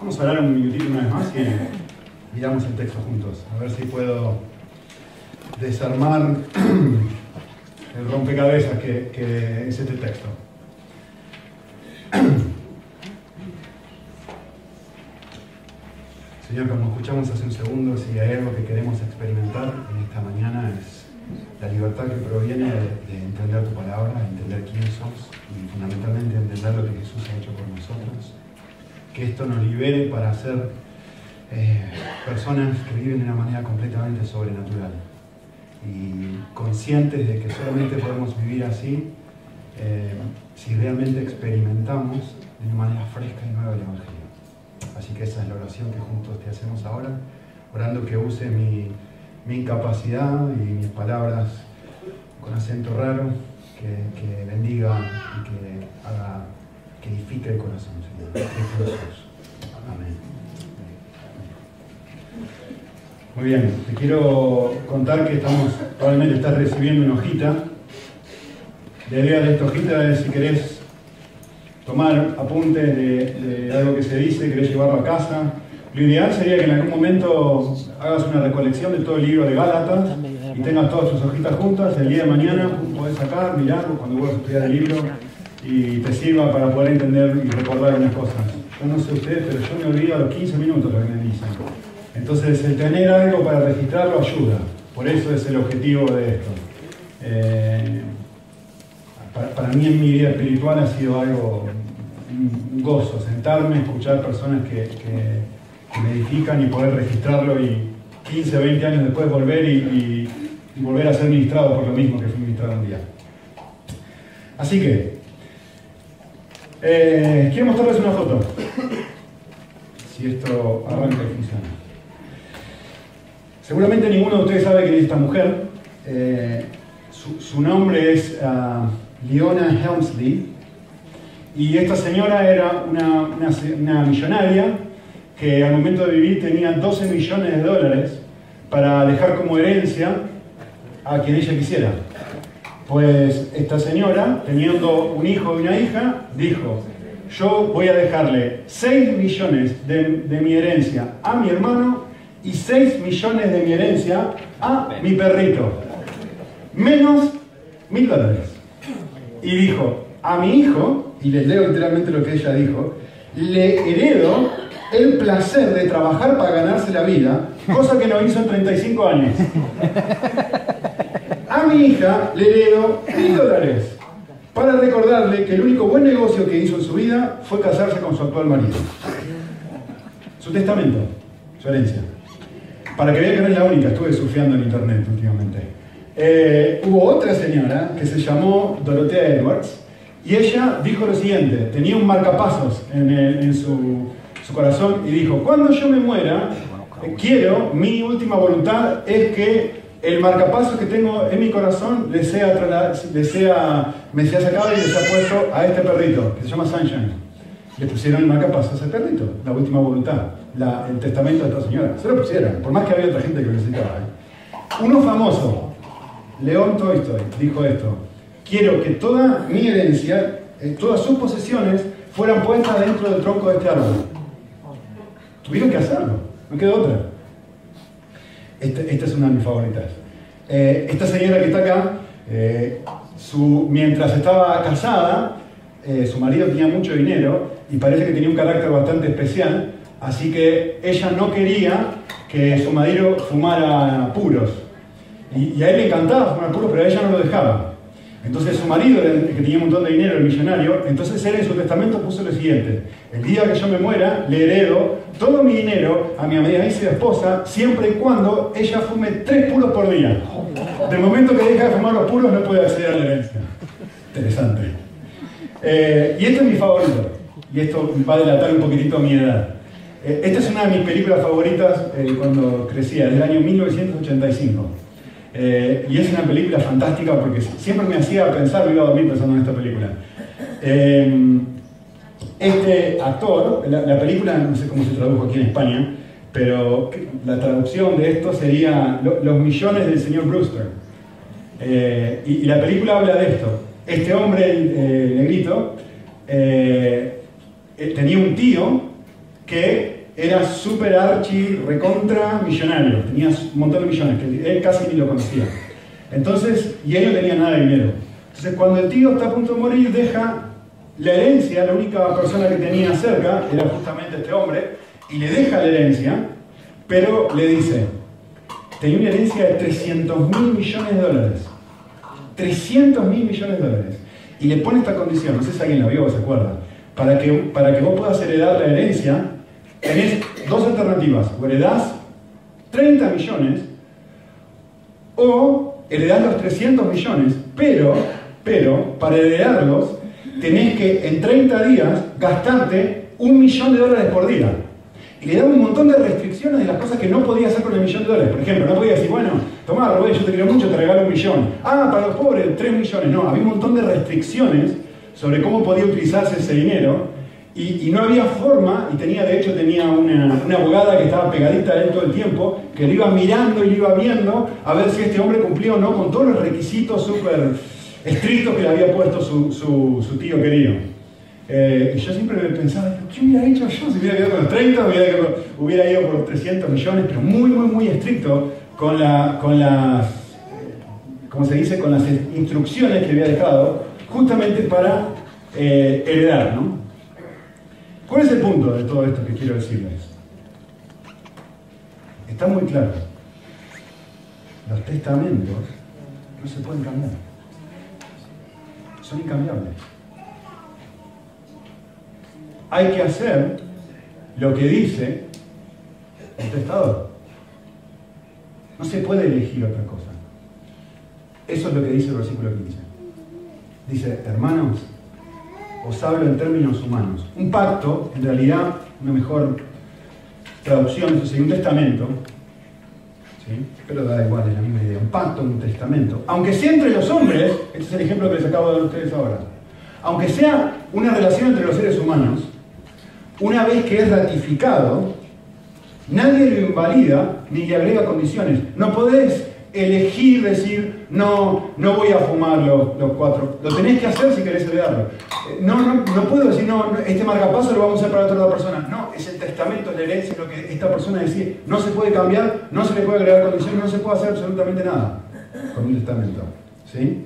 Vamos a hablar un minutito una vez más y miramos el texto juntos. A ver si puedo desarmar el rompecabezas que, es este texto. Señor, como escuchamos hace un segundo, si hay algo que queremos experimentar en esta mañana es la libertad que proviene de, entender tu palabra, de entender quién sos y fundamentalmente entender lo que Jesús ha hecho por nosotros. Que esto nos libere para ser eh, personas que viven de una manera completamente sobrenatural y conscientes de que solamente podemos vivir así eh, si realmente experimentamos de una manera fresca y nueva el Evangelio. Así que esa es la oración que juntos te hacemos ahora, orando que use mi, incapacidad y mis palabras con acento raro, que, bendiga y que haga, edifique el corazón, Señor. Amén. Muy bien, te quiero contar que estamos, probablemente estás recibiendo una hojita. La idea de esta hojita es si querés tomar apuntes de, algo que se dice, querés llevarlo a casa. Lo ideal sería que en algún momento hagas una recolección de todo el libro de Gálatas y tengas todas sus hojitas juntas. El día de mañana puedes sacar, mirarlo cuando vuelvas a estudiar el libro y te sirva para poder entender y recordar unas cosas. Yo no sé ustedes, pero yo me olvido a los 15 minutos que me dicen. Entonces, el tener algo para registrarlo ayuda. Por eso es el objetivo de esto. Eh, para, mí en mi vida espiritual ha sido algo, un gozo, sentarme, escuchar personas que, me edifican y poder registrarlo y 15, 20 años después volver y, volver a ser ministrado por lo mismo que fui ministrado un día. Así que, eh, quiero mostrarles una foto. Si esto arranca y funciona. Seguramente ninguno de ustedes sabe quién es esta mujer. Eh, su, nombre es... Ah, Leona Helmsley. Y esta señora era una, millonaria que al momento de vivir tenía 12 millones de dólares para dejar como herencia a quien ella quisiera. Pues esta señora, teniendo un hijo y una hija, dijo, yo voy a dejarle 6 millones de, mi herencia a mi hermano y 6 millones de mi herencia a mi perrito. Menos mil dólares y dijo, a mi hijo, y les leo literalmente lo que ella dijo, le heredo el placer de trabajar para ganarse la vida, cosa que no hizo en 35 años. Mi hija le heredo mil dólares para recordarle que el único buen negocio que hizo en su vida fue casarse con su actual marido. Su testamento, su herencia. Para que vean que no es la única, estuve surfeando en internet últimamente. Eh, hubo otra señora que se llamó Dorotea Edwards y ella dijo lo siguiente, tenía un marcapasos en, su, corazón y dijo, cuando yo me muera, eh, quiero, mi última voluntad es que el marcapasos que tengo en mi corazón le sea, me sea sacado y le sea puesto a este perrito, que se llama Sunshine. Le pusieron el marcapasos a ese perrito, la última voluntad, el testamento de esta señora. Se lo pusieron, por más que había otra gente que lo necesitaba. ¿eh? Uno famoso, León Tolstoy dijo esto, quiero que toda mi herencia, eh, todas sus posesiones, fueran puestas dentro del tronco de este árbol. Tuvieron que hacerlo, no quedó otra. Esta, es una de mis favoritas. Eh, esta señora que está acá, eh, mientras estaba casada, su marido tenía mucho dinero y parece que tenía un carácter bastante especial, así que ella no quería que su marido fumara puros. Y, a él le encantaba fumar puro, pero a ella no lo dejaba. Entonces su marido, que tenía un montón de dinero, el millonario, entonces él en su testamento puso lo siguiente, el día que yo me muera, le heredo todo mi dinero a mi amiga esposa, siempre y cuando ella fume tres puros por día. Del momento que deja de fumar los puros no puede acceder a la herencia. Interesante. Eh, y esto es mi favorito, y esto va a delatar un poquitito mi edad. Eh, esta es una de mis películas favoritas eh, cuando crecía, del año 1985. Eh, y es una película fantástica porque siempre me hacía pensar, me iba a dormir pensando en esta película. Eh, este actor, la, película, no sé cómo se tradujo aquí en España, pero la traducción de esto sería Los millones del señor Brewster. Eh, y, la película habla de esto. Este hombre negrito tenía un tío que era súper archi, recontra millonario, tenía un montón de millones, que él casi ni lo conocía. Entonces, y él no tenía nada de dinero. Entonces, cuando el tío está a punto de morir, deja la herencia, la única persona que tenía cerca era justamente este hombre, y le deja la herencia, pero le dice, tenía una herencia de 300 mil millones de dólares. 300 mil millones de dólares. Y le pone esta condición, no sé si alguien la vio o se acuerda, para que, para que vos puedas heredar la herencia, tenés dos alternativas, o heredás 30 millones, o heredás los 300 millones, pero, pero, para heredarlos, tenés que en 30 días gastarte un millón de dólares por día. Y le da un montón de restricciones de las cosas que no podía hacer con el millón de dólares. Por ejemplo, no podía decir, bueno, tomá, Rubén, yo te quiero mucho, te regalo un millón. Ah, para los pobres, 3 millones. No, había un montón de restricciones sobre cómo podía utilizarse ese dinero. Y, no había forma, y tenía, de hecho, tenía una, abogada que estaba pegadita a él todo el tiempo, que lo iba mirando y lo iba viendo a ver si este hombre cumplía o no con todos los requisitos súper estrictos que le había puesto su, su tío querido. Eh, y yo siempre me pensaba, ¿qué hubiera hecho yo si hubiera quedado con los 30? Hubiera, ido por los 300 millones, pero muy, muy, muy estricto con, la, con las, ¿cómo se dice? Con las instrucciones que había dejado, justamente para eh, heredar, ¿no? ¿Cuál es el punto de todo esto que quiero decirles? Está muy claro. Los testamentos no se pueden cambiar. Son incambiables hay que hacer lo que dice el testador. No se puede elegir otra cosa. Eso es lo que dice el versículo 15. Dice, hermanos, os hablo en términos humanos. Un pacto, en realidad, una mejor traducción, es un testamento, ¿sí? pero da igual, es la misma idea. Un pacto, un testamento. Aunque sea entre los hombres, este es el ejemplo que les acabo de dar a ustedes ahora, aunque sea una relación entre los seres humanos, una vez que es ratificado, nadie lo invalida ni le agrega condiciones. No podés elegir decir, no, no voy a fumar los, cuatro. Lo tenés que hacer si querés heredarlo. Eh, no, no, no puedo decir, no, este marcapaso lo vamos a hacer para otra persona. No, es el testamento, es la herencia, lo que esta persona decide. No se puede cambiar, no se le puede agregar condiciones, no se puede hacer absolutamente nada con un testamento. ¿Sí?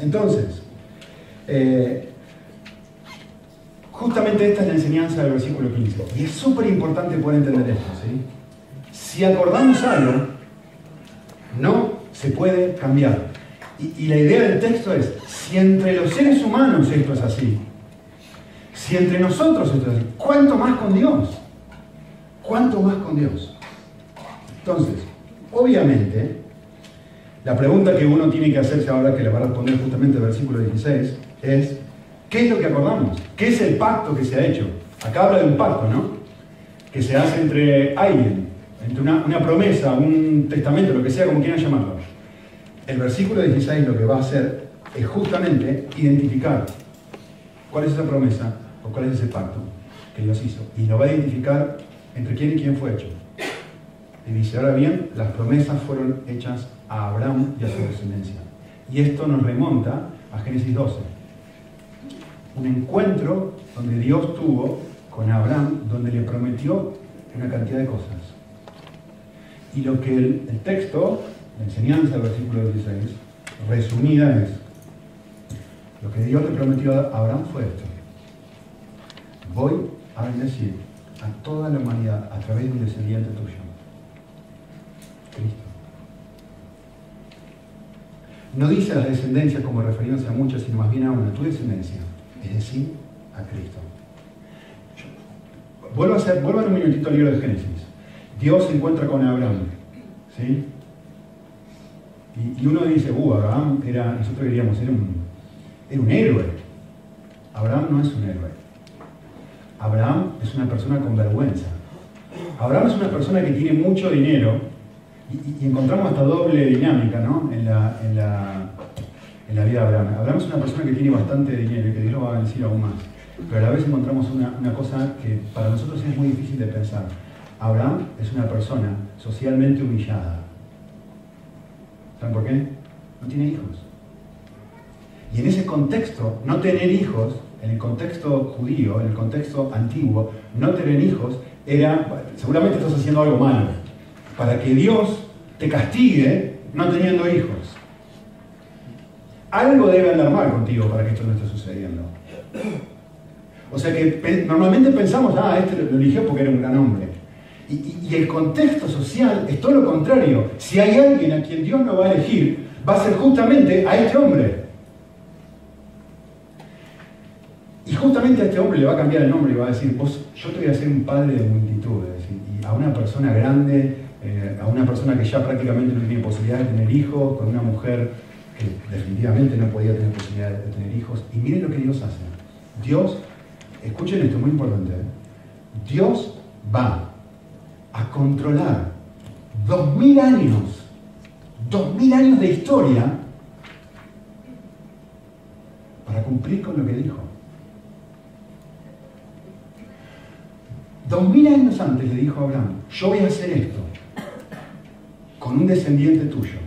Entonces, eh, Justamente esta es la enseñanza del versículo 15. Y es súper importante poder entender esto. ¿sí? Si acordamos algo, no se puede cambiar. Y, la idea del texto es, si entre los seres humanos esto es así, si entre nosotros esto es así, ¿cuánto más con Dios? ¿Cuánto más con Dios? Entonces, obviamente, la pregunta que uno tiene que hacerse ahora, que le va a responder justamente el versículo 16, es, ¿Qué es lo que acordamos? ¿Qué es el pacto que se ha hecho? Acá habla de un pacto, ¿no? Que se hace entre alguien, entre una, promesa, un testamento, lo que sea, como quieran llamarlo. El versículo 16 lo que va a hacer es justamente identificar cuál es esa promesa o cuál es ese pacto que Dios hizo. Y lo va a identificar entre quién y quién fue hecho. Y dice, ahora bien, las promesas fueron hechas a Abraham y a su descendencia. Y esto nos remonta a Génesis 12 un encuentro donde Dios tuvo con Abraham, donde le prometió una cantidad de cosas. Y lo que el, texto, la enseñanza del versículo 16, resumida es, lo que Dios le prometió a Abraham fue esto. Voy a bendecir a toda la humanidad a través de un descendiente tuyo, Cristo. No dice a la descendencia como refiriéndose a muchas, sino más bien a una, tu descendencia es decir, a Cristo. Vuelvo a, hacer, vuelvo un minutito al libro de Génesis. Dios se encuentra con Abraham. ¿sí? Y, uno dice, uh, Abraham era, nosotros diríamos, era un, era un héroe. Abraham no es un héroe. Abraham es una persona con vergüenza. Abraham es una persona que tiene mucho dinero y, encontramos esta doble dinámica ¿no? en, la, en, la, en la vida de Abraham. Abraham es una persona que tiene bastante dinero y que Dios lo va a decir aún más. Pero a la vez encontramos una, una cosa que para nosotros es muy difícil de pensar. Abraham es una persona socialmente humillada. ¿Saben por qué? No tiene hijos. Y en ese contexto, no tener hijos en el contexto judío, en el contexto antiguo, no tener hijos era, seguramente estás haciendo algo malo, para que Dios te castigue no teniendo hijos. Algo debe andar mal contigo para que esto no esté sucediendo. O sea que normalmente pensamos, ah, este lo eligió porque era un gran hombre. Y, el contexto social es todo lo contrario. Si hay alguien a quien Dios no va a elegir, va a ser justamente a este hombre. Y justamente a este hombre le va a cambiar el nombre y va a decir, vos, yo te voy a ser un padre de multitudes. Y a una persona grande, eh, a una persona que ya prácticamente no tiene posibilidad de tener hijos, con una mujer que definitivamente no podía tener posibilidad de tener hijos. Y miren lo que Dios hace. Dios, escuchen esto, muy importante. ¿eh? Dios va a controlar dos mil años, dos mil años de historia para cumplir con lo que dijo. Dos mil años antes le dijo Abraham, yo voy a hacer esto con un descendiente tuyo.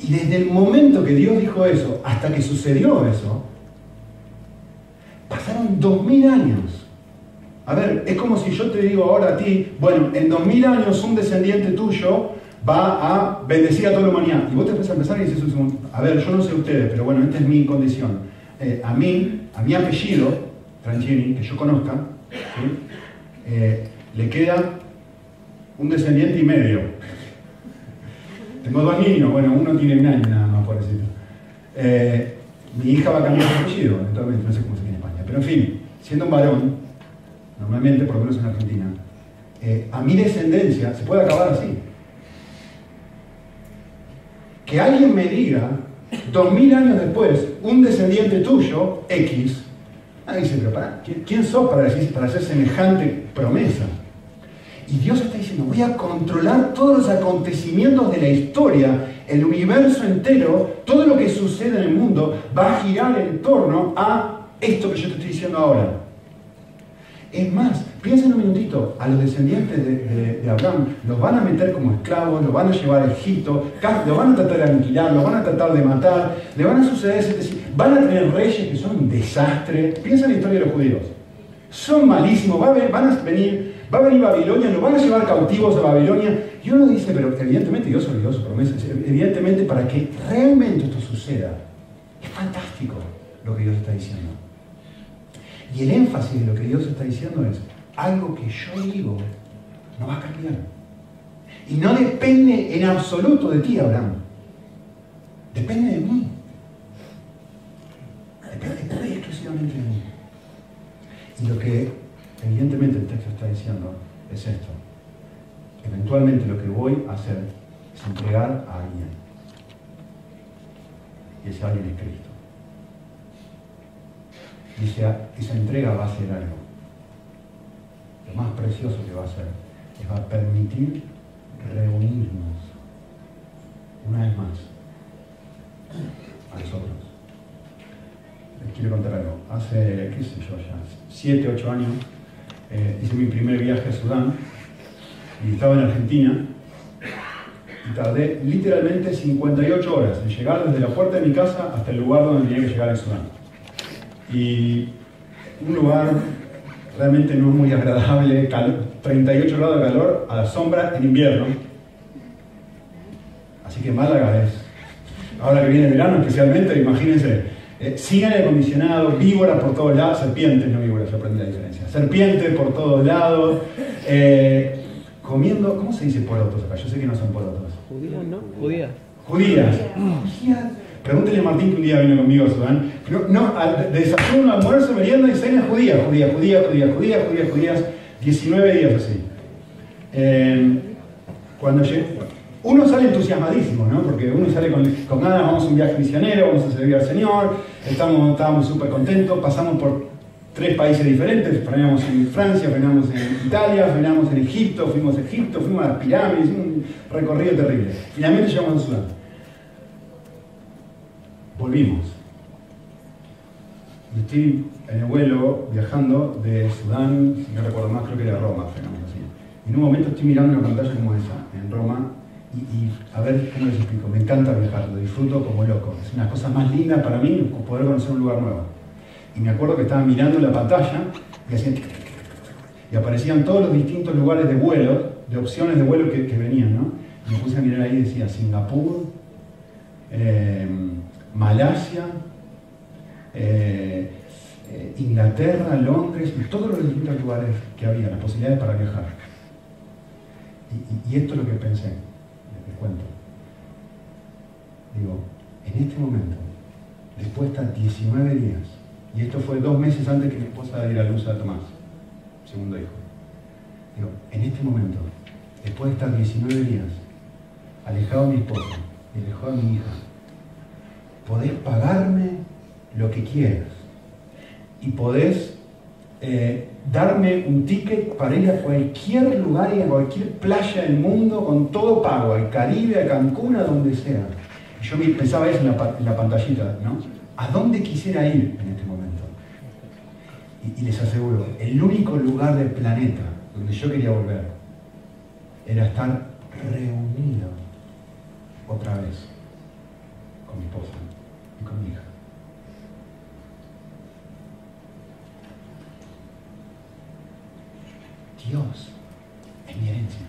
Y desde el momento que Dios dijo eso hasta que sucedió eso, pasaron dos mil años. A ver, es como si yo te digo ahora a ti, bueno, en dos mil años un descendiente tuyo va a bendecir a toda la humanidad. Y vos te empiezas a empezar y dices, a ver, yo no sé ustedes, pero bueno, esta es mi condición. Eh, a mí, a mi apellido, Tranchini, que yo conozca, eh, le queda un descendiente y medio. Tengo dos niños, bueno, uno tiene un año nada más, por decirlo. Eh, mi hija va a cambiar de apellido, eventualmente, no sé cómo se llama en España. Pero en fin, siendo un varón, normalmente, por lo menos en Argentina, eh, a mi descendencia se puede acabar así. Que alguien me diga, dos mil años después, un descendiente tuyo, X, ah, dice, pero ¿quién sos para, decir, para hacer semejante promesa? Y Dios está diciendo, voy a controlar todos los acontecimientos de la historia, el universo entero, todo lo que sucede en el mundo va a girar en torno a esto que yo te estoy diciendo ahora. Es más, piensen un minutito, a los descendientes de, Abraham los van a meter como esclavos, los van a llevar a Egipto, los van a tratar de aniquilar, los van a tratar de matar, le van a suceder, van a tener reyes que son un desastre. Piensa en la historia de los judíos. Son malísimos, van a venir, va a venir Babilonia, los van a llevar cautivos a Babilonia. Y uno dice, pero evidentemente Dios olvidó su promesa, evidentemente para que realmente esto suceda, es fantástico lo que Dios está diciendo. Y el énfasis de lo que Dios está diciendo es, algo que yo digo no va a cambiar. Y no depende en absoluto de ti, Abraham. Depende de mí. Depende exclusivamente de mí. Y lo que evidentemente el texto está diciendo es esto. Eventualmente lo que voy a hacer es entregar a alguien. Y ese alguien es Cristo y esa, entrega va a ser algo. Lo más precioso que va a hacer es va a permitir reunirnos una vez más a nosotros. Les quiero contar algo. Hace, qué sé yo, ya 7, 8 años eh, hice mi primer viaje a Sudán y estaba en Argentina y tardé literalmente 58 horas en llegar desde la puerta de mi casa hasta el lugar donde tenía que llegar en Sudán y un lugar realmente no muy agradable, 38 grados de calor a la sombra en invierno. Así que Málaga es, ahora que viene el verano especialmente, imagínense, eh, sin aire acondicionado, víboras por todos lados, serpientes, no víboras, yo aprendí la diferencia, serpientes por todos lados, eh, comiendo, ¿cómo se dice porotos acá? Yo sé que no son porotos. Judías, ¿no? Judías. Judías. Judías Pregúntele a Martín que un día vino conmigo a Sudán. No, no, de desayuno, almuerzo, merienda y cena judía, judía, judía, judía, judía, judía, judías, 19 días así. Eh, cuando llegué, uno sale entusiasmadísimo, ¿no? Porque uno sale con, con ganas, vamos a un viaje misionero, vamos a servir al Señor, estamos, estábamos súper contentos, pasamos por tres países diferentes, frenamos en Francia, frenamos en Italia, frenamos en Egipto, fuimos a Egipto, fuimos a las pirámides, un recorrido terrible. Finalmente llegamos a Sudán volvimos. estoy en el vuelo viajando de Sudán, si no recuerdo más, creo que era Roma, así. Y en un momento estoy mirando una pantalla como esa, en Roma, y, a ver cómo les explico. Me encanta viajar, lo disfruto como loco. Es una cosa más linda para mí poder conocer un lugar nuevo. Y me acuerdo que estaba mirando la pantalla y hacían y aparecían todos los distintos lugares de vuelo, de opciones de vuelo que, venían, ¿no? Y me puse a mirar ahí y decía Singapur, eh, Malasia, eh, eh, Inglaterra, Londres, todos los distintos lugares que había, las posibilidades para viajar. Y, esto es lo que pensé, les cuento. Digo, en este momento, después de estar 19 días, y esto fue dos meses antes que mi esposa diera luz a Tomás, segundo hijo. Digo, en este momento, después de estar 19 días, alejado de mi esposa y alejado de mi hija, podés pagarme lo que quieras y podés eh, darme un ticket para ir a cualquier lugar y a cualquier playa del mundo con todo pago, al Caribe, a Cancún, a donde sea. Yo pensaba eso en la, en la pantallita, ¿no? ¿A dónde quisiera ir en este momento? y, les aseguro, el único lugar del planeta donde yo quería volver era estar reunido otra vez mi esposa y con mi hija. Dios es mi herencia.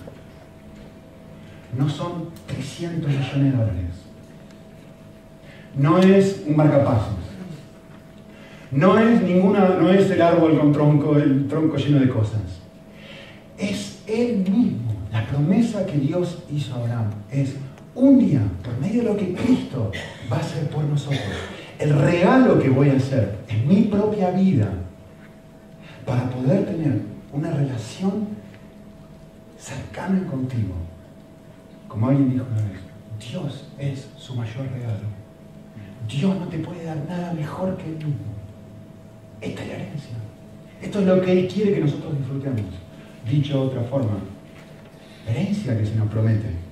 No son 300 millones de dólares. No es un marcapasos. No es ninguna, no es el árbol con tronco, el tronco lleno de cosas. Es Él mismo. La promesa que Dios hizo a Abraham es un día, por medio de lo que Cristo va a hacer por nosotros, el regalo que voy a hacer en mi propia vida para poder tener una relación cercana contigo. Como alguien dijo una vez, Dios es su mayor regalo. Dios no te puede dar nada mejor que mismo. Esta es la herencia. Esto es lo que Él quiere que nosotros disfrutemos. Dicho de otra forma, herencia que se nos promete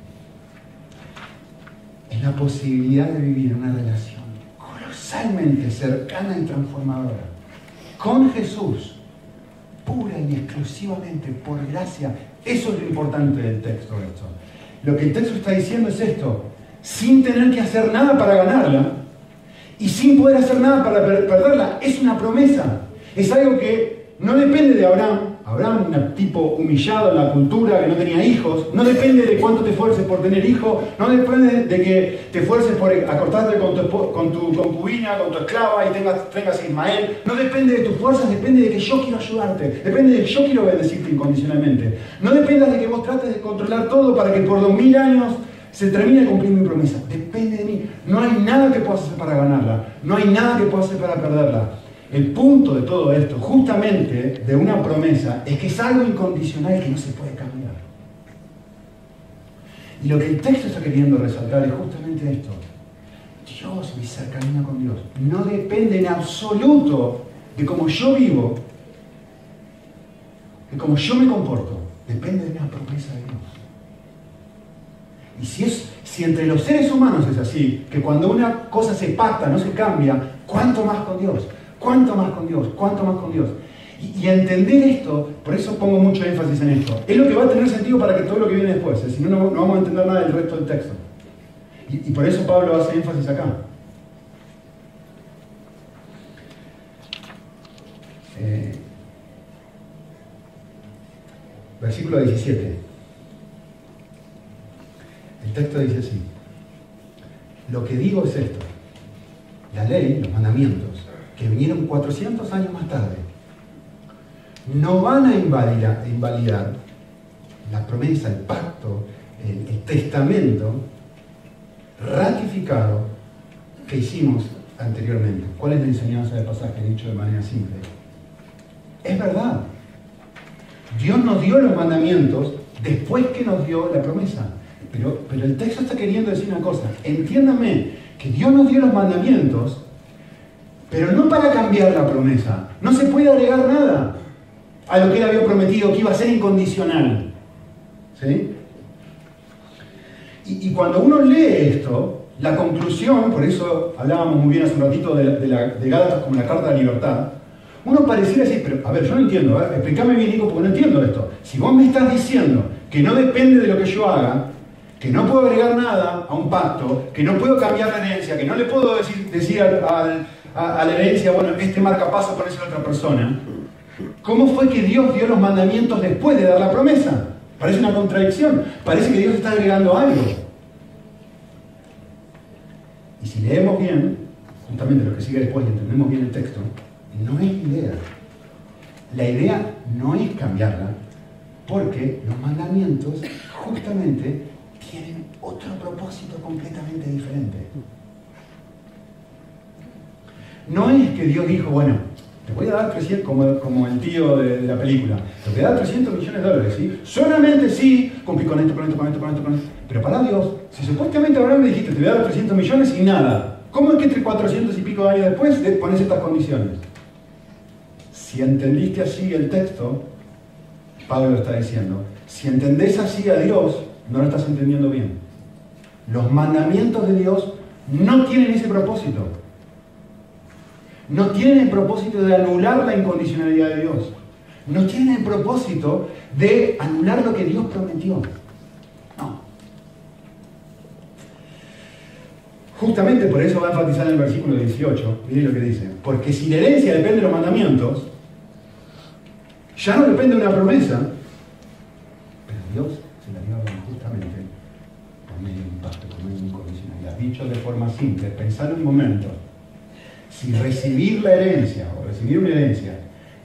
es la posibilidad de vivir una relación colosalmente cercana y transformadora con Jesús, pura y exclusivamente por gracia. Eso es lo importante del texto. Esto. Lo que el texto está diciendo es esto, sin tener que hacer nada para ganarla, y sin poder hacer nada para perderla. Es una promesa. Es algo que no depende de Abraham. Abraham, un tipo humillado en la cultura, que no tenía hijos. No depende de cuánto te esfuerces por tener hijos. No depende de que te esfuerces por acortarte con tu, con tu concubina, con tu esclava y tengas, tengas Ismael. No depende de tus fuerzas, depende de que yo quiero ayudarte. Depende de que yo quiero bendecirte incondicionalmente. No depende de que vos trates de controlar todo para que por dos mil años se termina de cumplir mi promesa. Depende de mí. No hay nada que puedas hacer para ganarla. No hay nada que puedas hacer para perderla. El punto de todo esto, justamente de una promesa, es que es algo incondicional que no se puede cambiar. Y lo que el texto está queriendo resaltar es justamente esto. Dios, mi cercanía con Dios, no depende en absoluto de cómo yo vivo, de cómo yo me comporto. Depende de una promesa de Dios. Y si, es, si entre los seres humanos es así, que cuando una cosa se pacta, no se cambia, ¿cuánto más con Dios? ¿Cuánto más con Dios? ¿Cuánto más con Dios? Y, entender esto, por eso pongo mucho énfasis en esto, es lo que va a tener sentido para que todo lo que viene después, ¿eh? si no, no, vamos a entender nada del resto del texto. Y, por eso Pablo hace énfasis acá. Eh, versículo 17. El texto dice así, lo que digo es esto, la ley, los mandamientos, que vinieron 400 años más tarde, no van a invalidar, la promesa, el pacto, el, testamento ratificado que hicimos anteriormente. ¿Cuál es la enseñanza del pasaje dicho de manera simple? Es verdad. Dios nos dio los mandamientos después que nos dio la promesa. Pero, el texto está queriendo decir una cosa. Entiéndame que Dios nos dio los mandamientos, pero no para cambiar la promesa. No se puede agregar nada a lo que él había prometido, que iba a ser incondicional. ¿Sí? Y, cuando uno lee esto, la conclusión, por eso hablábamos muy bien hace un ratito de, de, Gálatas como la carta de libertad, uno pareciera decir, pero a ver, yo no entiendo, explícame bien, Nico, porque no entiendo esto. Si vos me estás diciendo que no depende de lo que yo haga, que no puedo agregar nada a un pacto, que no puedo cambiar la herencia, que no le puedo decir al, a, la herencia, bueno, este marca paso con esa otra persona. ¿Cómo fue que Dios dio los mandamientos después de dar la promesa? Parece una contradicción. Parece que Dios está agregando algo. Y si leemos bien, justamente lo que sigue después y entendemos bien el texto, no es idea. La idea no es cambiarla, porque los mandamientos justamente tienen otro propósito completamente diferente. No es que Dios dijo, bueno, te voy a dar 300, como, como el tío de, la película, te voy a dar 300 millones de dólares, ¿sí? Solamente sí, cumplí con esto, con esto, con esto, con esto, con esto. Pero para Dios, si supuestamente ahora me dijiste, te voy a dar 300 millones y nada, ¿cómo es que entre 400 y pico años después pones estas condiciones? Si entendiste así el texto, Pablo lo está diciendo, si entendés así a Dios, no lo estás entendiendo bien. Los mandamientos de Dios no tienen ese propósito. No tienen el propósito de anular la incondicionalidad de Dios. No tienen el propósito de anular lo que Dios prometió. No. Justamente por eso va a enfatizar en el versículo 18, miren lo que dice, porque si la herencia depende de los mandamientos, ya no depende de una promesa, pero Dios se la dio justamente por medio de un pacto, por medio de incondicionalidad. Dicho de forma simple, pensar un momento, si recibir la herencia o recibir una herencia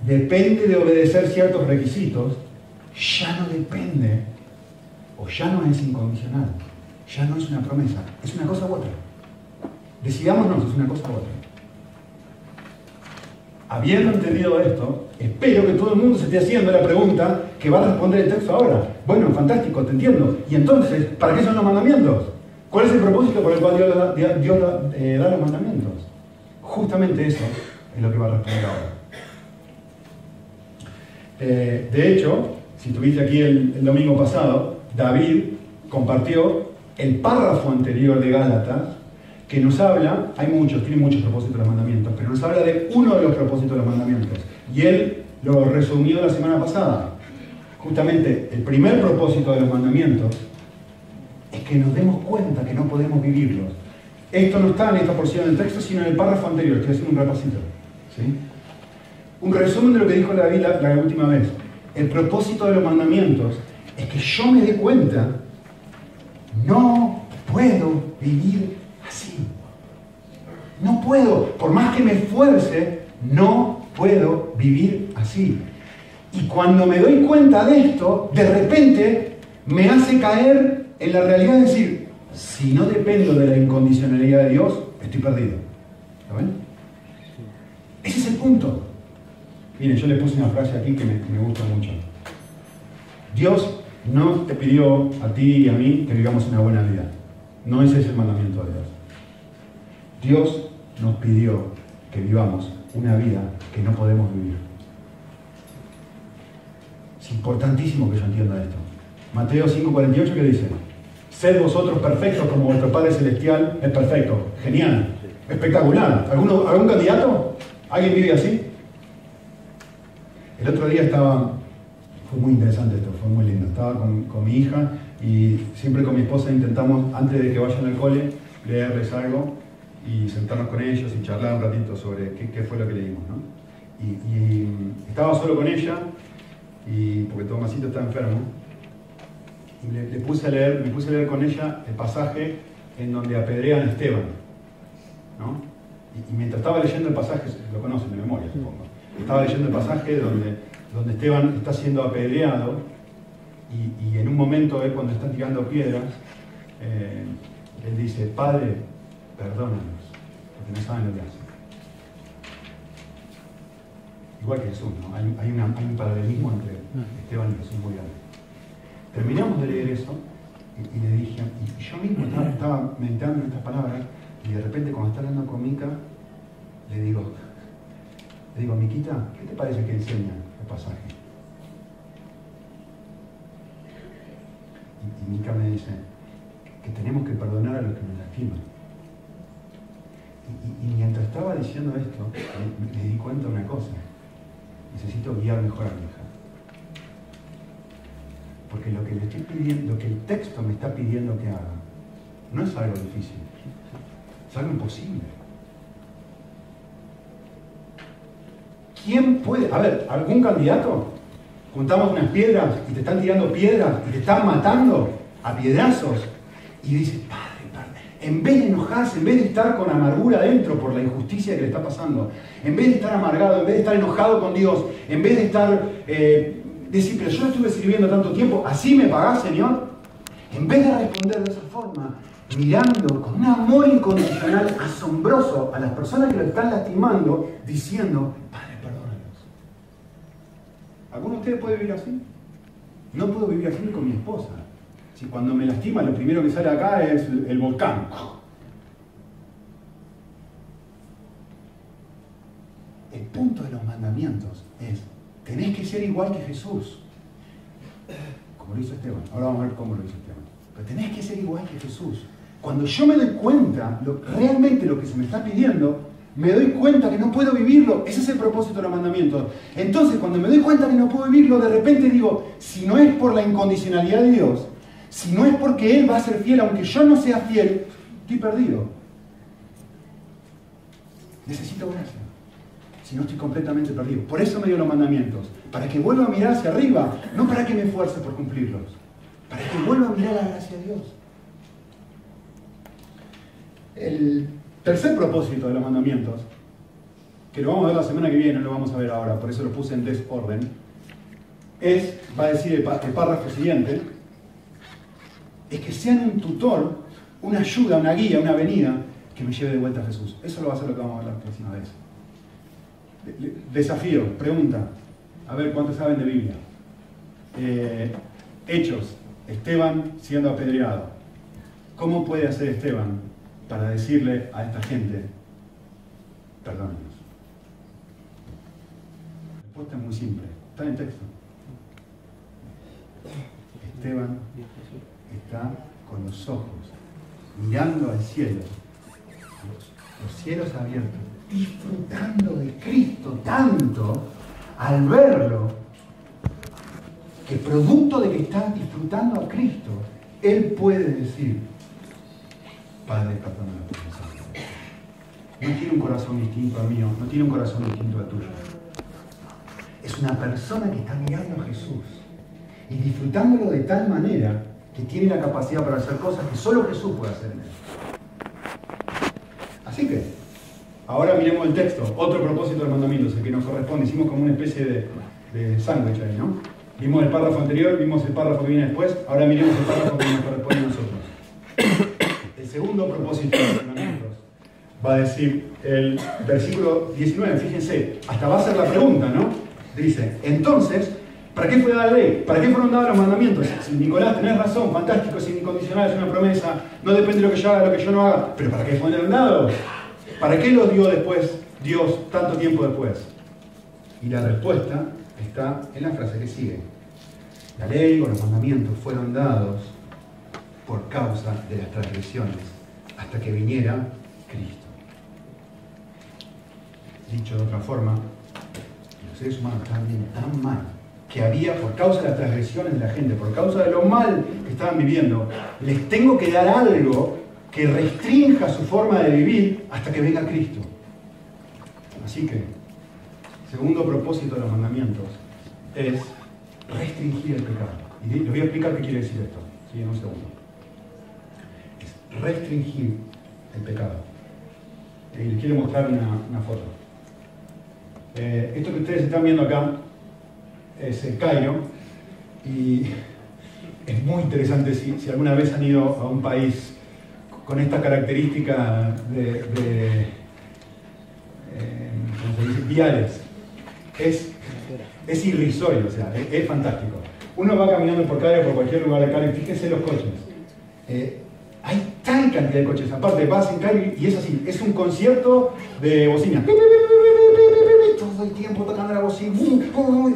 depende de obedecer ciertos requisitos, ya no depende o ya no es incondicional, ya no es una promesa, es una cosa u otra. Decidámonos, es una cosa u otra. Habiendo entendido esto, espero que todo el mundo se esté haciendo la pregunta que va a responder el texto ahora. Bueno, fantástico, te entiendo. Y entonces, ¿para qué son los mandamientos? ¿Cuál es el propósito por el cual Dios, eh, da los mandamientos? Justamente eso es lo que va a responder ahora. Eh, de hecho, si estuviste aquí el, domingo pasado, David compartió el párrafo anterior de Gálatas que nos habla, hay muchos, tiene muchos propósitos de los mandamientos, pero nos habla de uno de los propósitos de los mandamientos. Y él lo resumió la semana pasada. Justamente el primer propósito de los mandamientos es que nos demos cuenta que no podemos vivirlos. Esto no está en esta porción del texto, sino en el párrafo anterior. Estoy haciendo un repasito. Un resumen de lo que dijo la, la última vez. El propósito de los mandamientos es que yo me dé cuenta, no puedo vivir así. No puedo, por más que me esfuerce, no puedo vivir así. Y cuando me doy cuenta de esto, de repente me hace caer en la realidad de decir, si no dependo de la incondicionalidad de Dios, estoy perdido. ¿Lo ven? Ese es el punto. Miren, yo le puse una frase aquí que me, gusta mucho. Dios no te pidió a ti y a mí que vivamos una buena vida. No ese es el mandamiento de Dios. Dios nos pidió que vivamos una vida que no podemos vivir. Es importantísimo que yo entienda esto. Mateo 5:48 que dice, sed vosotros perfectos como vuestro Padre Celestial es perfecto. Genial, espectacular. ¿Algún candidato? ¿Alguien vive así? El otro día estaba, fue muy interesante esto, fue muy lindo. Estaba con, con mi hija y siempre con mi esposa intentamos, antes de que vayan al cole, leerles algo y sentarnos con ellos y charlar un ratito sobre qué, fue lo que leímos. ¿no? Y, estaba solo con ella, y, porque Tomasito está enfermo, y le, puse a leer, me puse a leer con ella el pasaje en donde apedrean a Esteban. ¿no? Y, mientras estaba leyendo el pasaje, lo conocen de memoria supongo, estaba leyendo el pasaje donde, donde Esteban está siendo apedreado y, en un momento él cuando está tirando piedras, eh, él dice, Padre, perdónanos, porque no saben lo que hacen. Igual que Jesús, ¿no? hay, hay, un paralelismo entre Esteban y Jesús muy grande. Terminamos de leer eso y, le dije, y yo mismo estaba, meditando en estas palabras y de repente cuando está hablando con Mica, le digo, le digo, Miquita, ¿qué te parece que enseña el pasaje? Y, y Mica me dice que tenemos que perdonar a los que nos lastiman. Y, mientras estaba diciendo esto, me, di cuenta de una cosa. Necesito guiar mejor a mi hija. Porque lo que le estoy pidiendo, que el texto me está pidiendo que haga, no es algo difícil, es algo imposible. ¿quién puede? A ver, ¿algún candidato? Juntamos unas piedras y te están tirando piedras y te están matando a piedrazos. Y dices, Padre, Padre, en vez de enojarse, en vez de estar con amargura adentro por la injusticia que le está pasando, en vez de estar amargado, en vez de estar enojado con Dios, en vez de estar, eh, decir, pero yo estuve sirviendo tanto tiempo, ¿así me pagás, Señor? En vez de responder de esa forma, mirando con un amor incondicional asombroso a las personas que lo están lastimando, diciendo, Padre, perdónanos. ¿Alguno de ustedes puede vivir así? No puedo vivir así con mi esposa. Si cuando me lastima lo primero que sale acá es el volcán. El punto de los mandamientos es, tenés que ser igual que Jesús. Como lo hizo Esteban. Ahora vamos a ver cómo lo hizo Esteban. Pero tenés que ser igual que Jesús. Cuando yo me doy cuenta, realmente lo que se me está pidiendo, me doy cuenta que no puedo vivirlo. Ese es el propósito de los mandamientos. Entonces, cuando me doy cuenta que no puedo vivirlo, de repente digo, si no es por la incondicionalidad de Dios, si no es porque Él va a ser fiel, aunque yo no sea fiel, estoy perdido. Necesito gracia. Si no estoy completamente perdido. Por eso me dio los mandamientos. Para que vuelva a mirar hacia arriba. No para que me esfuerce por cumplirlos. Para que vuelva a mirar la gracia de Dios. El tercer propósito de los mandamientos, que lo vamos a ver la semana que viene, no lo vamos a ver ahora, por eso lo puse en desorden, es, va a decir el, párrafo siguiente, es que sean un tutor, una ayuda, una guía, una avenida que me lleve de vuelta a Jesús. Eso lo va a ser lo que vamos a ver la próxima vez. Desafío, pregunta. A ver cuántos saben de Biblia. Eh, hechos. Esteban siendo apedreado. ¿Cómo puede hacer Esteban para decirle a esta gente, perdónenos? La respuesta es muy simple. Está en el texto. Esteban está con los ojos mirando al cielo, los cielos abiertos, disfrutando de Cristo tanto al verlo, que producto de que está disfrutando a Cristo, Él puede decir, Padre, perdóname No tiene un corazón distinto al mío, no tiene un corazón distinto al tuyo. Es una persona que está mirando a Jesús y disfrutándolo de tal manera que tiene la capacidad para hacer cosas que solo Jesús puede hacer en él. Así que, ahora miremos el texto, otro propósito del mandamiento, el que nos corresponde. Hicimos como una especie de, de sándwich ahí, ¿no? Vimos el párrafo anterior, vimos el párrafo que viene después, ahora miremos el párrafo que nos corresponde a nosotros. El segundo propósito de los mandamientos va a decir el versículo 19, fíjense, hasta va a ser la pregunta, ¿no? Dice, entonces, ¿Para qué fue dada la ley? ¿Para qué fueron dados los mandamientos? Si Nicolás, tenés razón, fantástico, es incondicional, es una promesa, no depende de lo que yo haga, lo que yo no haga. Pero ¿para qué fueron dados? ¿Para qué los dio después Dios tanto tiempo después? Y la respuesta está en la frase que sigue. La ley o los mandamientos fueron dados por causa de las transgresiones hasta que viniera Cristo. Dicho de otra forma, los seres humanos están bien tan mal que había por causa de las transgresiones de la gente, por causa de lo mal que estaban viviendo, les tengo que dar algo que restrinja su forma de vivir hasta que venga Cristo. Así que, segundo propósito de los mandamientos es restringir el pecado. Y les voy a explicar qué quiere decir esto, ¿sí? en un segundo. Es restringir el pecado. Y les quiero mostrar una, foto. Eh, esto que ustedes están viendo acá es el Cairo y es muy interesante si, alguna vez han ido a un país con esta característica de, eh, viales. Es, es irrisorio, o sea, es, fantástico. Uno va caminando por Cairo, por cualquier lugar de y fíjense los coches. Eh, hay tal cantidad de coches, aparte vas en Cairo y es así, es un concierto de bocina todo el tiempo tocando la bocina.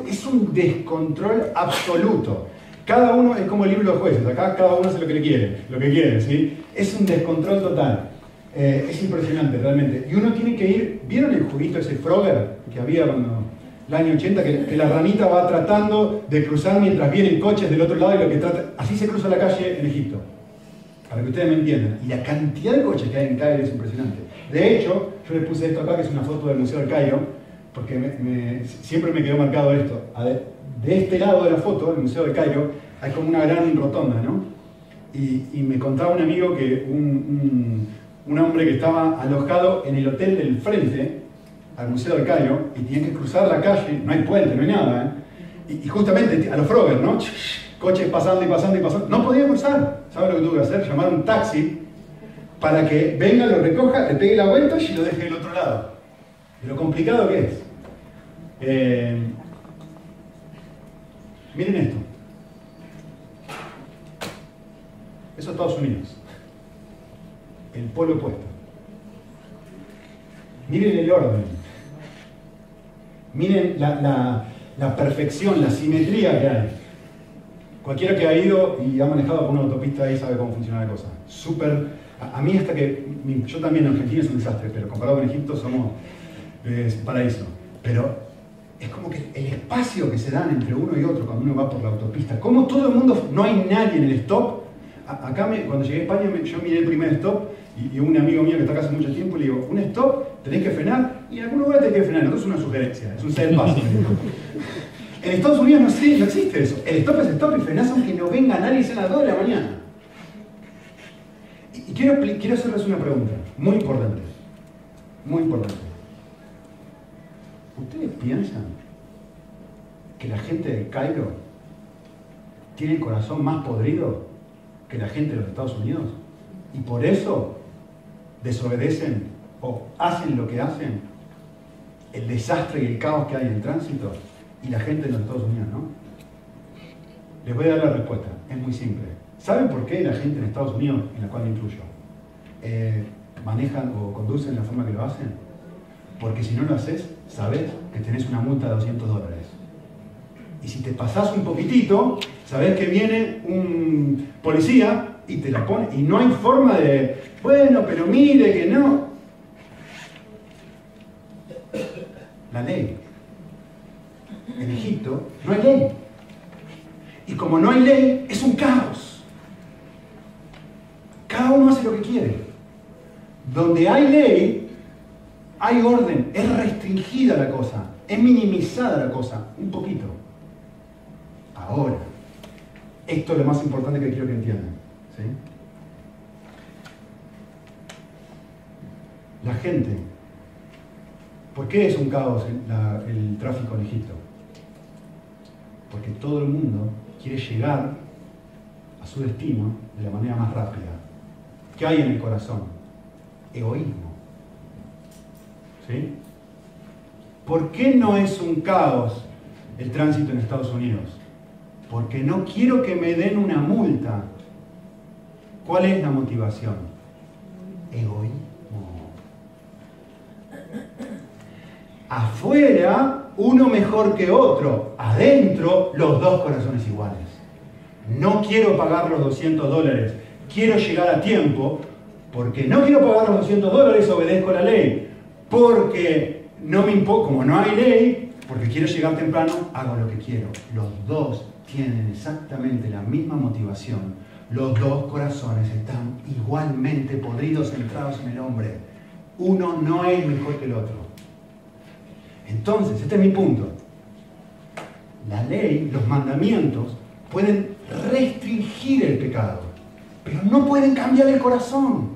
Es un descontrol absoluto. Cada uno es como el libro de jueces, acá cada uno hace lo que le quiere, lo que quiere, ¿sí? Es un descontrol total. Eh, es impresionante realmente. Y uno tiene que ir, ¿vieron el juguito ese Frogger que había cuando el año 80, que, la ranita va tratando de cruzar mientras vienen coches del otro lado y lo que trata, así se cruza la calle en Egipto, para que ustedes me entiendan. Y la cantidad de coches que hay en Cairo es impresionante. De hecho, yo les puse esto acá, que es una foto del Museo del Cairo, porque siempre me quedó marcado esto. De este lado de la foto, el Museo de Cairo, hay como una gran rotonda, ¿no? Y, me contaba un amigo que un, hombre que estaba alojado en el hotel del frente al Museo de Cairo y tenía que cruzar la calle, no hay puente, no hay nada, ¿eh? y, justamente a los Frogger, ¿no? Coches pasando y pasando y pasando. No podía cruzar. ¿Sabes lo que tuve que hacer? Llamar un taxi para que venga, lo recoja, le pegue la vuelta y lo deje del otro lado. Lo complicado que es. Eh, miren esto. Eso es Estados Unidos. El polo opuesto. Miren el orden. Miren la, perfección, la simetría que hay. Cualquiera que ha ido y ha manejado por una autopista ahí sabe cómo funciona la cosa. Súper. A, mí, hasta que. Yo también en Argentina es un desastre, pero comparado con Egipto somos paraíso. Pero es como que el espacio que se dan entre uno y otro cuando uno va por la autopista, como todo el mundo, no hay nadie en el stop. acá, cuando llegué a España, yo miré el primer stop y, un amigo mío que está acá hace mucho tiempo le digo: un stop, tenés que frenar y en algún lugar tenés que frenar. No es una sugerencia, es un ser paso. En Estados Unidos no, existe eso. El stop es stop y frenás aunque no venga nadie y sean las 2 de la mañana. Y quiero, quiero hacerles una pregunta, muy importante. Muy importante. ¿Ustedes piensan que la gente de Cairo tiene el corazón más podrido que la gente de los Estados Unidos? Y por eso desobedecen o hacen lo que hacen, el desastre y el caos que hay en tránsito y la gente de los Estados Unidos no? Les voy a dar la respuesta, es muy simple. ¿Saben por qué la gente en Estados Unidos, en la cual incluyo, eh, manejan o conducen de la forma que lo hacen? Porque si no lo haces, sabes que tenés una multa de 200 dólares. Y si te pasás un poquitito, sabes que viene un policía y te la pone. Y no hay forma de, bueno, pero mire que no. La ley en Egipto, no hay ley. Y como no hay ley, es un caos. Cada uno hace lo que quiere. Donde hay ley, hay orden, es restringida la cosa, es minimizada la cosa, un poquito. Ahora, esto es lo más importante que quiero que entiendan. La gente, ¿por qué es un caos el tráfico en Egipto? porque todo el mundo quiere llegar a su destino de la manera más rápida. ¿Qué hay en el corazón? Egoísmo. ¿Por qué no es un caos el tránsito en Estados Unidos? Porque no quiero que me den una multa. ¿Cuál es la motivación? Egoísmo. Afuera uno mejor que otro, adentro los dos corazones iguales. No quiero pagar los 200 dólares, quiero llegar a tiempo, porque no quiero pagar los 200 dólares, obedezco la ley, porque no me importa, como no hay ley, porque quiero llegar temprano, hago lo que quiero. Los dos tienen exactamente la misma motivación. Los dos corazones están igualmente podridos centrados en el hombre. Uno no es mejor que el otro. Entonces, este es mi punto. La ley, los mandamientos, pueden restringir el pecado, pero no pueden cambiar el corazón.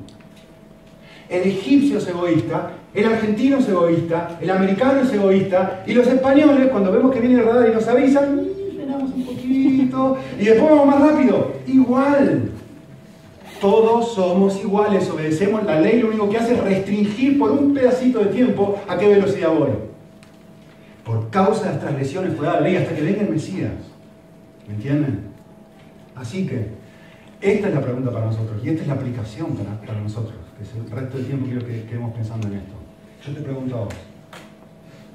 El egipcio es egoísta, el argentino es egoísta, el americano es egoísta, y los españoles, cuando vemos que viene el radar y nos avisan, frenamos un poquito, y después vamos más rápido. Igual. Todos somos iguales, obedecemos la ley, lo único que hace es restringir por un pedacito de tiempo a qué velocidad voy por causa de las transgresiones fue dada la ley hasta que venga el Mesías. ¿Me entienden? Así que, esta es la pregunta para nosotros y esta es la aplicación para, nosotros, que es el resto del tiempo quiero que quedemos pensando en esto. Yo te pregunto a vos,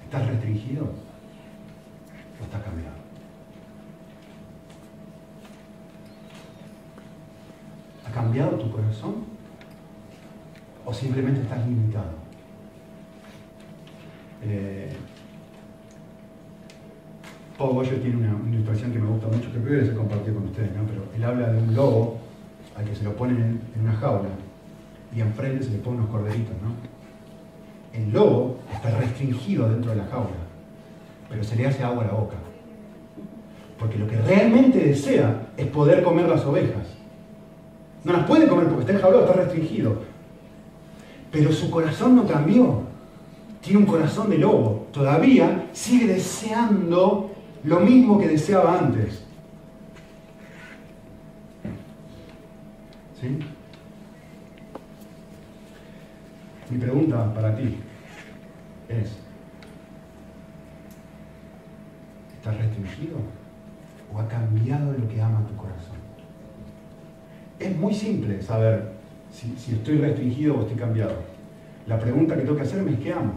¿estás restringido o estás cambiado? ¿Ha cambiado tu corazón? ¿O simplemente estás limitado? Eh, Paul Boyer tiene una, ilustración que me gusta mucho, que que se compartió con ustedes, ¿no? pero él habla de un lobo al que se lo ponen en, una jaula y enfrente se le ponen unos corderitos. ¿no? El lobo está restringido dentro de la jaula, pero se le hace agua a la boca. Porque lo que realmente desea es poder comer las ovejas. No las puede comer porque está enjaulado, está restringido. Pero su corazón no cambió. Tiene un corazón de lobo. Todavía sigue deseando lo mismo que deseaba antes. ¿Sí? Mi pregunta para ti es, ¿estás restringido o ha cambiado lo que ama tu corazón? Es muy simple saber si, estoy restringido o estoy cambiado. La pregunta que tengo que hacerme es ¿qué amo?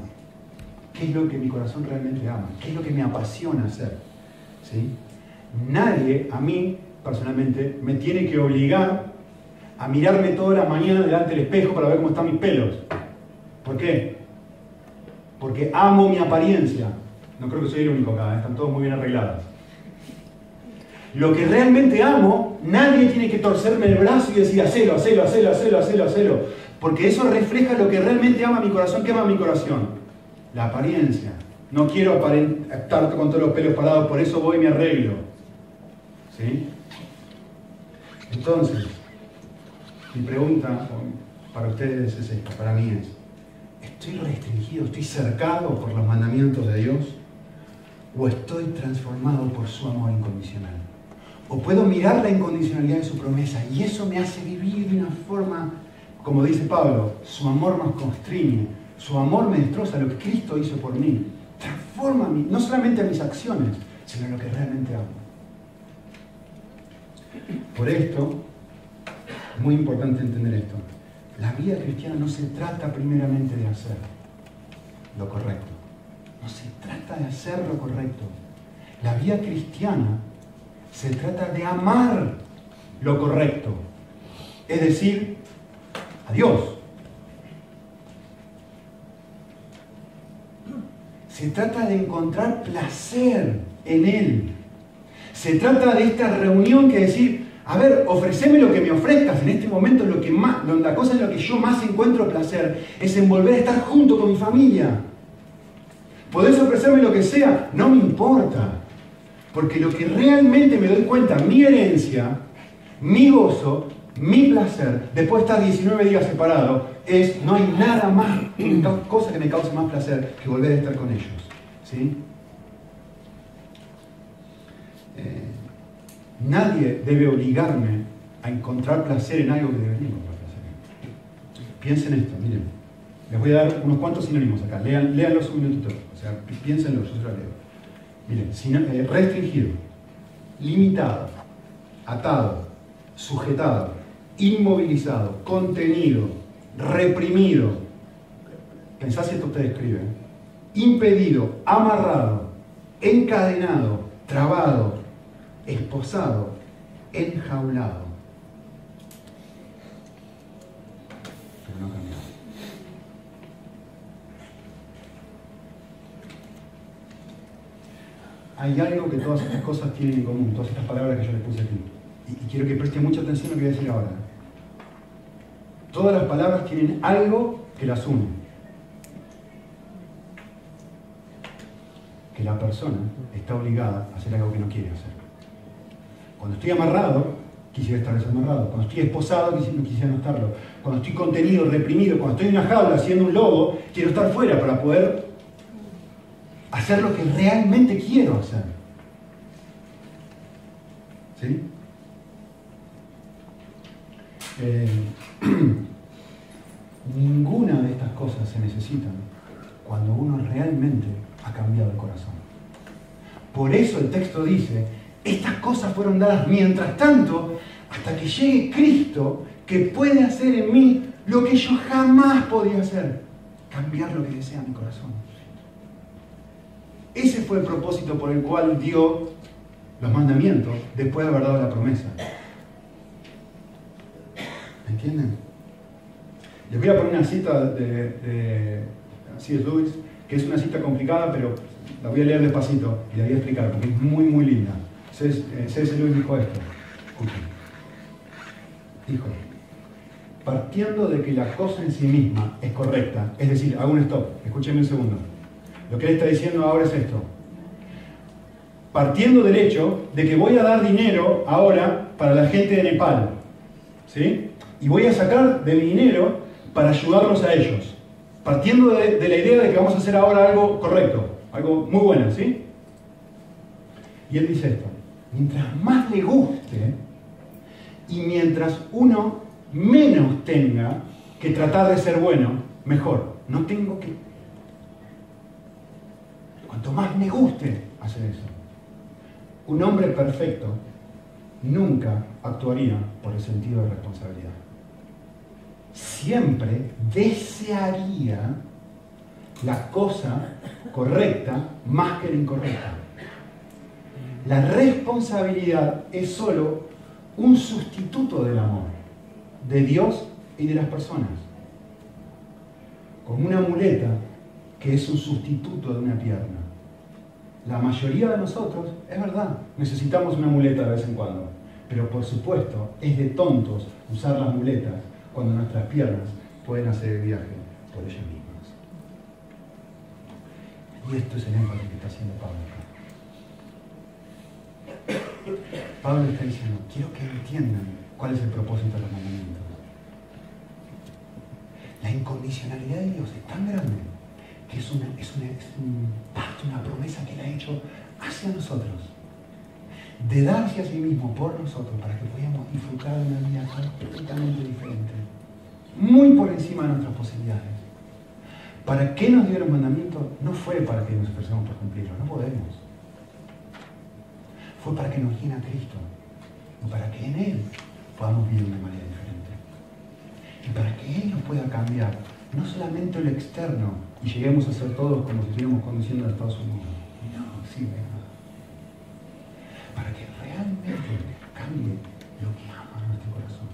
¿Qué es lo que mi corazón realmente ama? ¿Qué es lo que me apasiona hacer? ¿Sí? Nadie, a mí personalmente, me tiene que obligar a mirarme toda la mañana delante del espejo para ver cómo están mis pelos. ¿Por qué? Porque amo mi apariencia. No creo que soy el único acá, ¿eh? están todos muy bien arreglados. Lo que realmente amo, nadie tiene que torcerme el brazo y decir, hacelo, hacelo, hacelo, hacelo, hacelo, hacelo. Porque eso refleja lo que realmente ama mi corazón. ¿Qué ama mi corazón? La apariencia. No quiero estar con todos los pelos parados, por eso voy y me arreglo. ¿Sí? Entonces, mi pregunta para ustedes es esta, para mí es, ¿Estoy restringido, estoy cercado por los mandamientos de Dios? ¿O estoy transformado por su amor incondicional? ¿O puedo mirar la incondicionalidad de su promesa y eso me hace vivir de una forma, como dice Pablo, su amor nos constriñe, su amor me destroza lo que Cristo hizo por mí? Transforma no solamente mis acciones, sino lo que realmente amo. Por esto, es muy importante entender esto. La vida cristiana no se trata primeramente de hacer lo correcto. No se trata de hacer lo correcto. La vida cristiana se trata de amar lo correcto. Es decir, a Dios. Se trata de encontrar placer en Él. Se trata de esta reunión que decir, a ver, ofreceme lo que me ofrezcas. En este momento lo que más, la cosa en la que yo más encuentro placer es en volver a estar junto con mi familia. Podés ofrecerme lo que sea, no me importa. Porque lo que realmente me doy cuenta, mi herencia, mi gozo, mi placer, después de estar 19 días separado, es no hay nada más, cosa que me cause más placer que volver a estar con ellos. ¿Sí? Eh, Nadie debe obligarme a encontrar placer en algo que debería encontrar placer. Piensen esto, miren. Les voy a dar unos cuantos sinónimos acá. Lean, léanlos un minutito. O sea, piénsenlo, yo se lo leo. Miren, eh, restringido, limitado, atado, sujetado, inmovilizado, contenido, reprimido. Pensá si esto ustedes escriben. Impedido, amarrado, encadenado, trabado, esposado, enjaulado. Pero no ha cambiado. Hay algo que todas estas cosas tienen en común, todas estas palabras que yo les puse aquí. Y, quiero que presten mucha atención a lo que voy a decir ahora. Todas las palabras tienen algo que las une. Que la persona está obligada a hacer algo que no quiere hacer. Cuando estoy amarrado, quisiera estar desamarrado. Cuando estoy esposado, quisiera no estarlo. Cuando estoy contenido, reprimido, cuando estoy en una jaula haciendo un lobo, quiero estar fuera para poder hacer lo que realmente quiero hacer. ¿Sí? Eh, ninguna de estas cosas se necesitan cuando uno realmente ha cambiado el corazón. Por eso el texto dice, estas cosas fueron dadas mientras tanto hasta que llegue Cristo que puede hacer en mí lo que yo jamás podía hacer, cambiar lo que desea mi corazón. Ese fue el propósito por el cual dio los mandamientos después de haber dado la promesa. ¿Me entienden? Les voy a poner una cita de, de C.S. Lewis, que es una cita complicada, pero la voy a leer despacito y la voy a explicar porque es muy, muy linda. C.S. Lewis dijo esto. Dijo, partiendo de que la cosa en sí misma es correcta. Es decir, hago un stop, escúcheme un segundo. Lo que él está diciendo ahora es esto. Partiendo del hecho de que voy a dar dinero ahora para la gente de Nepal. ¿Sí? Y voy a sacar de mi dinero para ayudarlos a ellos. Partiendo de la idea de que vamos a hacer ahora algo correcto, algo muy bueno, ¿sí? Y él dice esto, mientras más le guste y mientras uno menos tenga que tratar de ser bueno, mejor. No tengo que... Cuanto más me guste hacer eso. Un hombre perfecto nunca actuaría por el sentido de responsabilidad. Siempre desearía la cosa correcta más que la incorrecta. La responsabilidad es solo un sustituto del amor, de Dios y de las personas. Como una muleta que es un sustituto de una pierna. La mayoría de nosotros, es verdad, necesitamos una muleta de vez en cuando, pero por supuesto es de tontos usar las muletas cuando nuestras piernas pueden hacer el viaje por ellas mismas. Y esto es el énfasis que está haciendo Pablo Pablo está diciendo, quiero que entiendan cuál es el propósito de los mandamientos. La incondicionalidad de Dios es tan grande que es, una, es, un pacto, una promesa que Él ha hecho hacia nosotros. De darse a sí mismo por nosotros para que podamos disfrutar de una vida completamente diferente. Muy por encima de nuestras posibilidades. ¿Para qué nos dio los mandamientos? No fue para que nos esforcemos por cumplirlos, no podemos fue para que nos guíe a Cristo para que en Él podamos vivir de manera diferente. Y para que Él nos pueda cambiar, no solamente lo externo, y lleguemos a ser todos como si estuviéramos conduciendo a Estados Unidos. No, sí. Para que realmente cambie lo que ama nuestro corazón.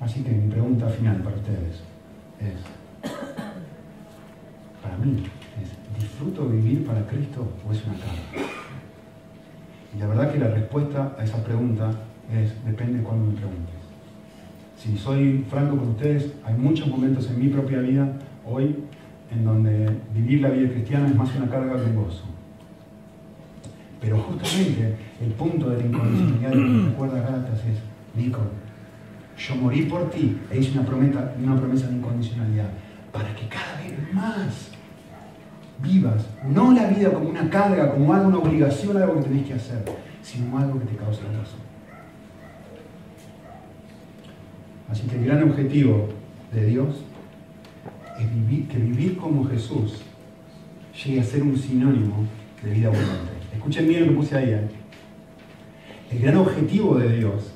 Así que mi pregunta final para ustedes es, para mí, ¿disfruto vivir para Cristo o es una carga? Y la verdad que la respuesta a esa pregunta es, depende de me preguntes. Si soy franco con ustedes, hay muchos momentos en mi propia vida hoy en donde vivir la vida cristiana es más una carga que un gozo. Pero justamente el punto de la incondicionalidad que recuerda Gálatas es, Nico, yo morí por ti e hice una promesa, una promesa de incondicionalidad para que cada vez más vivas, no la vida como una carga, como algo, una obligación, algo que tenés que hacer, sino algo que te causa gozo. Así que el gran objetivo de Dios es vivir, que vivir como Jesús llegue a ser un sinónimo de vida abundante. Escuchen bien lo que puse ahí. ¿eh? El gran objetivo de Dios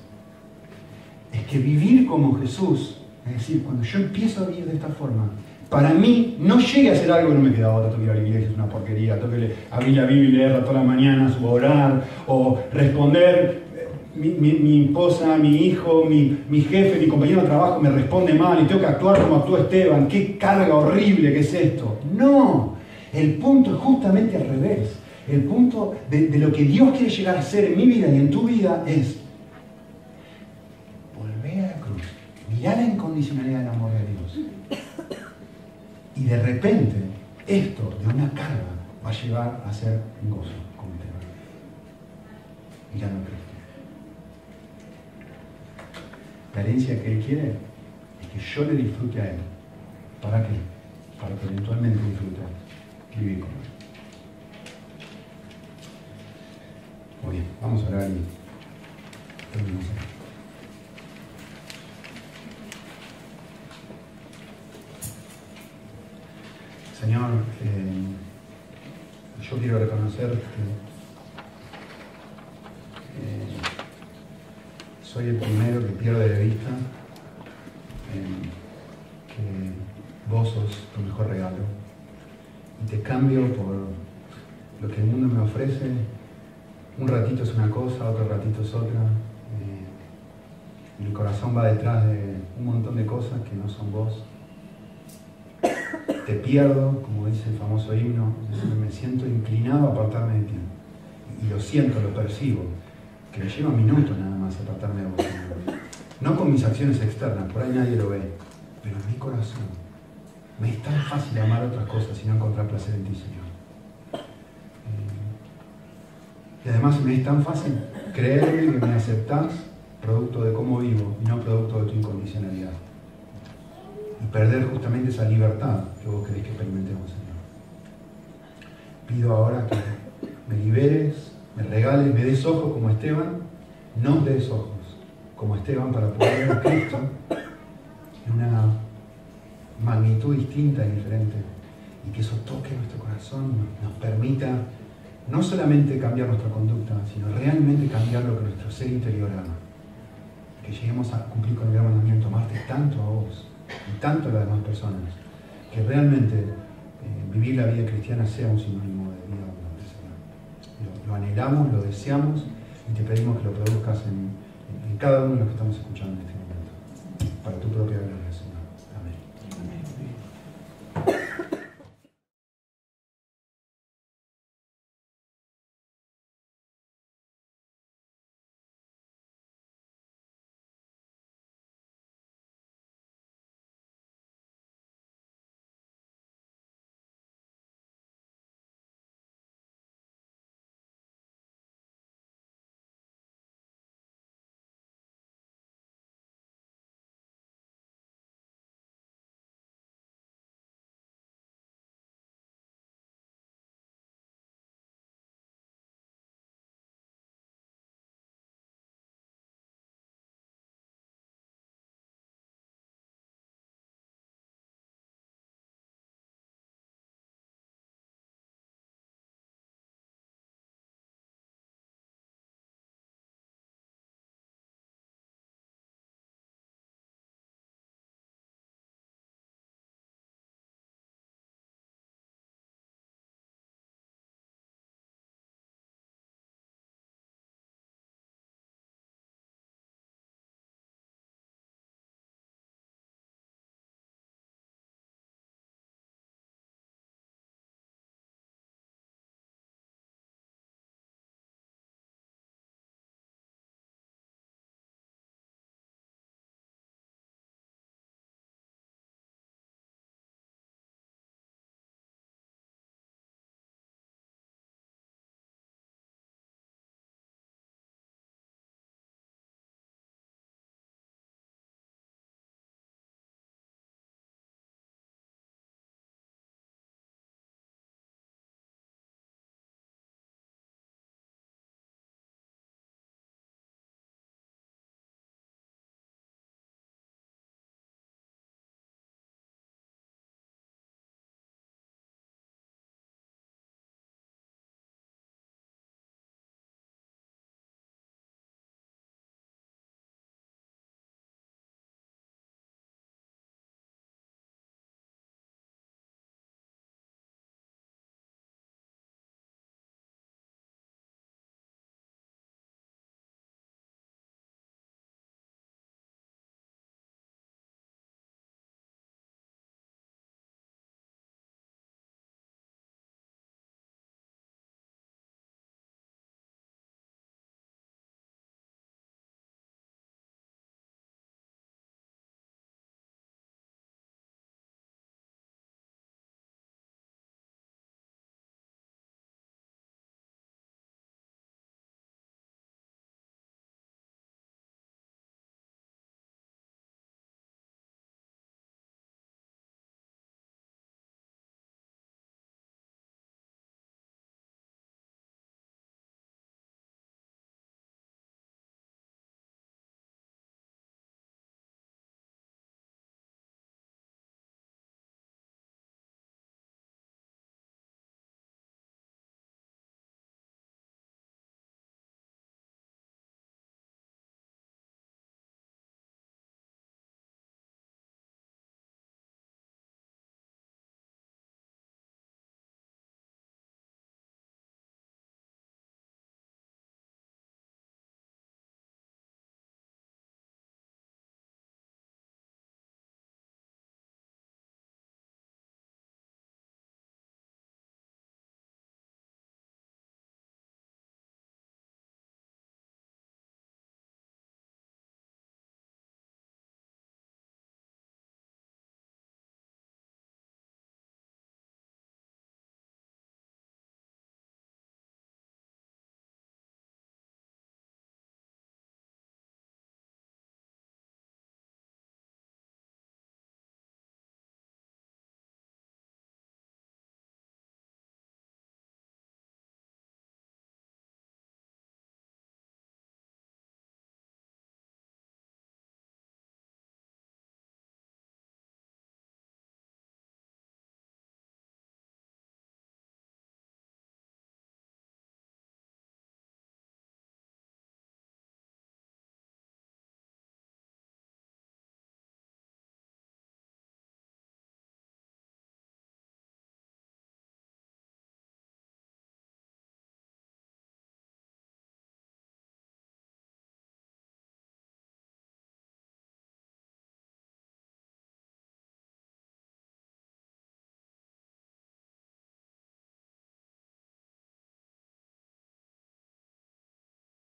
es que vivir como Jesús, es decir, cuando yo empiezo a vivir de esta forma, para mí no llegue a ser algo que no me queda otra, tengo que ir a la iglesia, es una porquería, tengo que abrir la Biblia y leerla todas las mañanas, o orar, o responder, mi, esposa, mi hijo, mi, jefe, mi compañero de trabajo me responde mal y tengo que actuar como actuó Esteban, qué carga horrible que es esto. No, el punto es justamente al revés. El punto de, de lo que Dios quiere llegar a ser en mi vida y en tu vida es volver a la cruz, mirar la incondicionalidad del amor de Dios y de repente, esto de una carga va a llevar a ser un gozo, como te Mirando a Cristo. La herencia que Él quiere es que yo le disfrute a Él. ¿Para qué? Para que eventualmente disfrute vivir con Él. Muy bien, vamos a orar y terminamos Señor, eh, yo quiero reconocer que eh, soy el primero que pierde de vista eh, que vos sos tu mejor regalo y te cambio por lo que el mundo me ofrece. Un ratito es una cosa, otro ratito es otra. mi corazón va detrás de un montón de cosas que no son vos te pierdo, como dice el famoso himno, me siento inclinado a apartarme de ti. Y lo siento, lo percibo, que me lleva minutos nada más apartarme de vos. No con mis acciones externas, por ahí nadie lo ve, pero en mi corazón. Me es tan fácil amar otras cosas y no encontrar placer en ti, Señor. Eh, y además me es tan fácil creerme que me aceptás producto de cómo vivo y no producto de tu incondicionalidad. Y perder justamente esa libertad que vos querés que experimentemos, Señor. Pido ahora que me liberes, me regales, me des ojos como Esteban, no des ojos como Esteban para poder ver a Cristo en una magnitud distinta y diferente. Y que eso toque nuestro corazón, nos, permita no solamente cambiar nuestra conducta, sino realmente cambiar lo que nuestro ser interior ama que lleguemos a cumplir con el gran mandamiento, amarte tanto a vos y tanto las demás personas, que realmente eh, vivir la vida cristiana sea un sinónimo de vida abundante, Señor. Lo, anhelamos, lo deseamos y te pedimos que lo produzcas en, en cada uno de los que estamos escuchando en este momento, para tu propia gloria.